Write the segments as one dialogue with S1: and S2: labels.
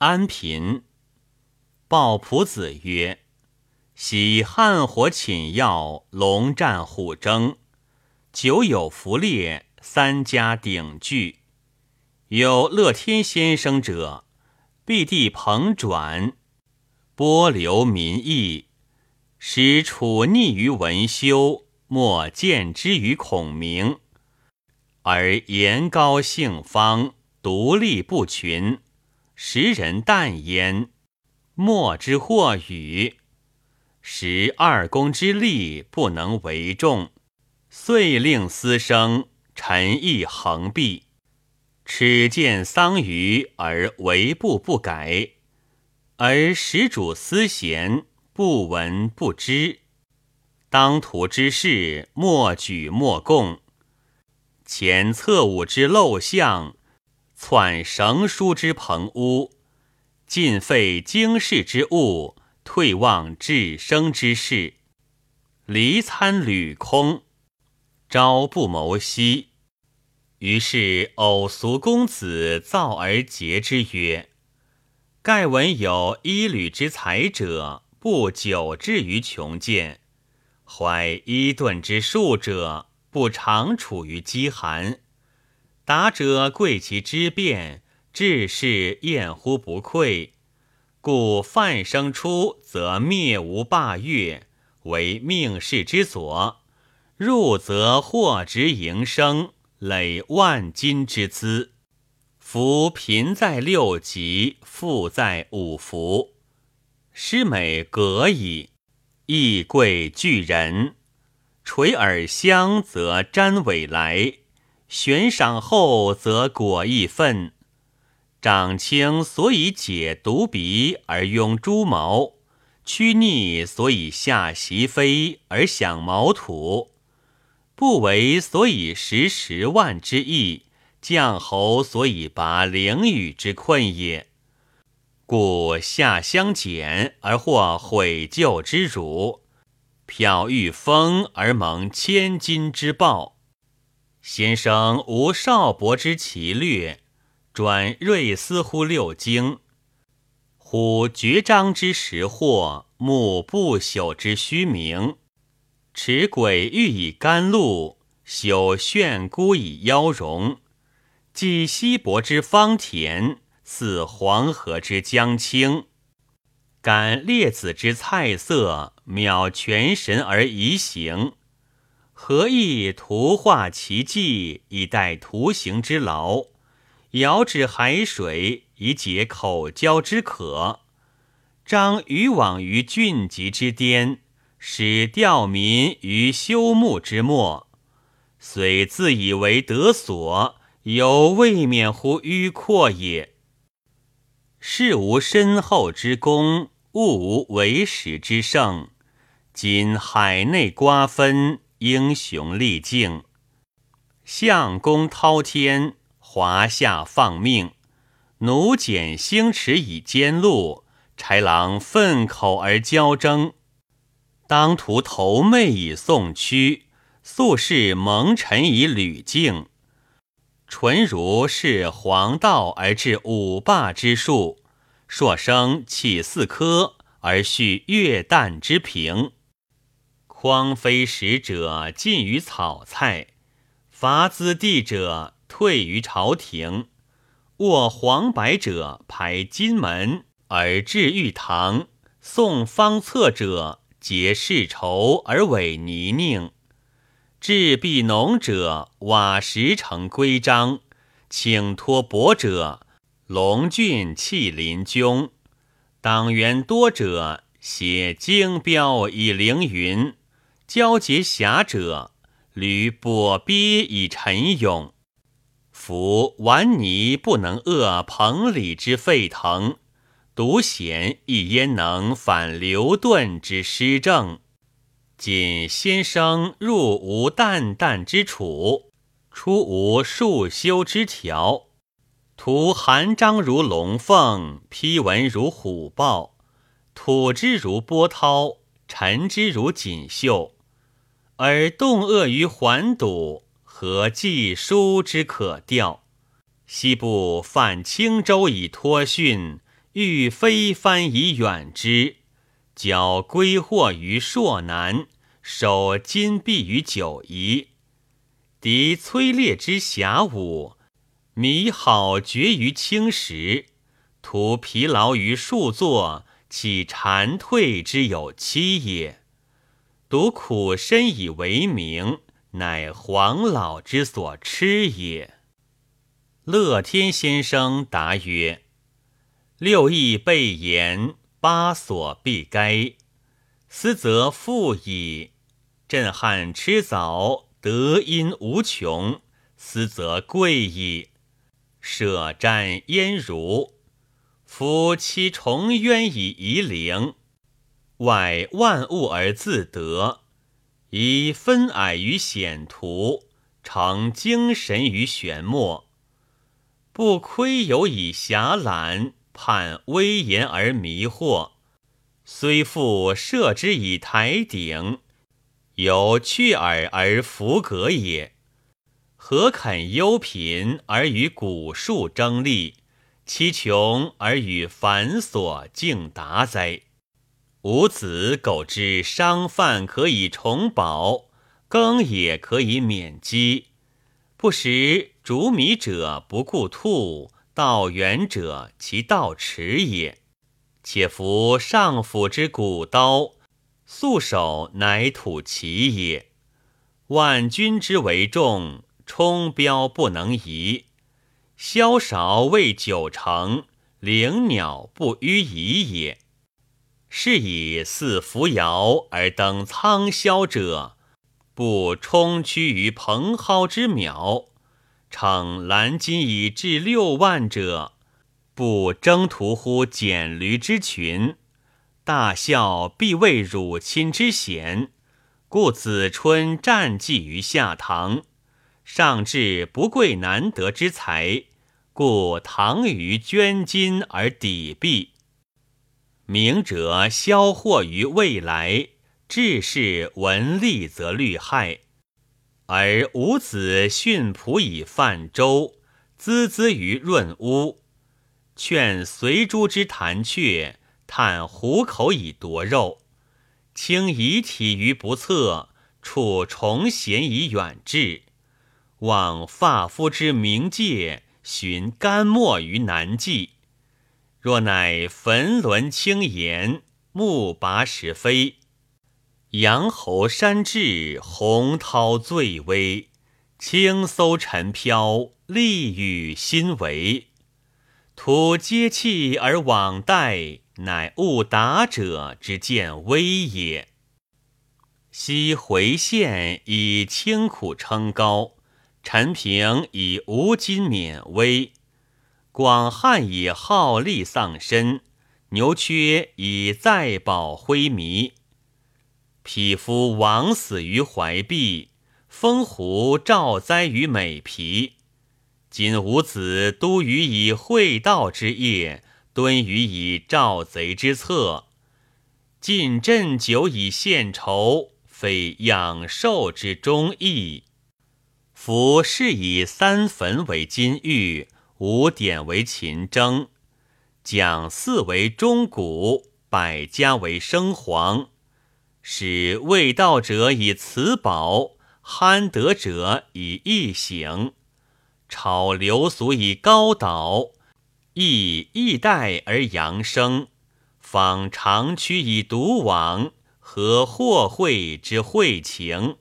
S1: 安贫。鲍仆子曰：“喜汉火寝药，龙战虎争，久有伏列，三家鼎聚。有乐天先生者，必地蓬转，波流民意，使处逆于文修，莫见之于孔明。而言高性方，独立不群，时人淡焉，莫之或与。时二公之力不能为众，遂令私生臣意横弊。耻见桑榆而为步不改，而始主私贤不闻不知。当涂之事，莫举莫共。前侧武之陋巷，篡绳书之棚屋，尽废经世之物，退忘至生之事，离参履空，朝不谋夕。于是偶俗公子造而诘之曰：“盖闻有衣履之才者，不久至于穷贱；怀衣顿之术者。”不常处于饥寒，达者贵其之变，治世厌乎不愧。故范生出，则灭无霸月，为命世之所；入则获职营生，累万金之资。夫贫在六极，富在五福，诗美格矣。义贵巨人。垂耳香，则瞻尾来；悬赏后，则果亦愤。长卿所以解独鼻而拥朱毛，屈逆所以下席妃而享毛土，不为所以食十万之邑，将侯所以拔凌羽之困也。故下相减而获毁旧之辱。瞟御风而蒙千金之报，先生无少伯之奇略，转锐思乎六经，虎绝章之识货，目不朽之虚名，持鬼欲以甘露，朽炫孤以妖容，寄西伯之方田，似黄河之江清。感列子之菜色，渺全神而移形，何意图画奇迹以待图形之劳？遥指海水以解口交之渴，张渔网于峻极之巅，使钓民于休木之末。虽自以为得所，犹未免乎迂阔也。事无深厚之功，物无为始之盛。今海内瓜分，英雄历尽，相公滔天，华夏放命，奴简星驰以兼路，豺狼奋口而交争。当涂头媚以送屈，素士蒙尘以履敬。纯如是黄道而至五霸之术，硕生起四科而续月旦之平。匡非使者尽于草菜，伐资地者退于朝廷，握黄白者排金门而至玉堂，送方策者结世仇而委泥泞。治必农者瓦石成规章，请托帛者龙俊弃临邕，党员多者写经标以凌云，交结侠者履跛鳖以陈勇。夫顽泥不能遏彭蠡之沸腾，独贤亦焉能反刘顿之失政？仅先生入无淡淡之楚，出无束修之条，图含章如龙凤，批文如虎豹，吐之如波涛，陈之如锦绣，而动恶于环堵，何寄书之可调？西部泛轻舟以托训，欲飞帆以远之，缴归祸于朔南，守金币于九夷。敌摧裂之峡武，迷好绝于青石。徒疲劳于数座，岂蝉退之有期也？独苦身以为名，乃黄老之所痴也。乐天先生答曰：“六艺备言，八所必该。思则富矣。震撼吃早，德音无穷；思则贵矣。舍战焉如？”夫妻重渊以夷陵，外万物而自得，以分矮于险途，成精神于玄默。不窥有以狭览，盼威严而迷惑。虽复设之以台顶，有去耳而弗格也。何肯忧贫而与古树争利？其穷而与繁琐竞达哉！吾子苟之商贩可以重宝，耕也可以免饥。不食煮米者不顾兔，道远者其道迟也。且夫上府之古刀，素手乃土其也。万军之为重，冲标不能移。萧韶为九成，灵鸟不逾仪也。是以似扶摇而登苍霄者，不冲屈于蓬蒿之苗；乘蓝金以至六万者，不征途乎蹇驴之群。大笑必为汝亲之贤，故子春战绩于下唐，上至不贵难得之才。故唐于捐金而抵币，明者消祸于未来，志士闻利则虑害。而吾子训仆以泛舟，孜孜于润屋，劝随诸之谈雀，探虎口以夺肉，轻遗体于不测，处重贤以远志，望发肤之冥界。寻干墨于南际，若乃焚轮轻言，木拔石飞。阳侯山志，洪涛最微；轻搜尘飘，利雨心为。图接气而往代，乃悟达者之见微也。昔回县以清苦称高。陈平以无金免危，广汉以好利丧身，牛缺以再保灰靡。匹夫枉死于怀璧，风狐照灾于美皮。今吾子都于以会道之业，敦于以赵贼之策。尽鸩酒以献仇，非养寿之忠义。夫是以三坟为金玉，五典为秦征，讲四为钟鼓，百家为生黄，使未道者以辞宝，憨德者以易行，炒流俗以高导，易易代而扬声，方长驱以独往，和祸会之会情。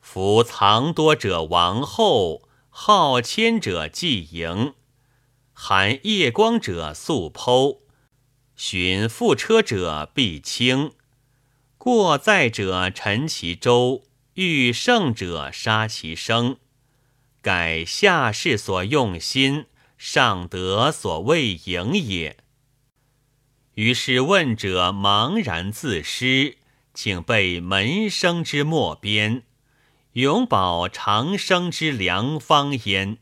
S1: 夫藏多者王后，好谦者既迎，含夜光者速剖，寻覆车者必轻，过载者沉其舟，遇胜者杀其生。改下士所用心，上德所未盈也。于是问者茫然自失，请备门生之末边。永保长生之良方焉。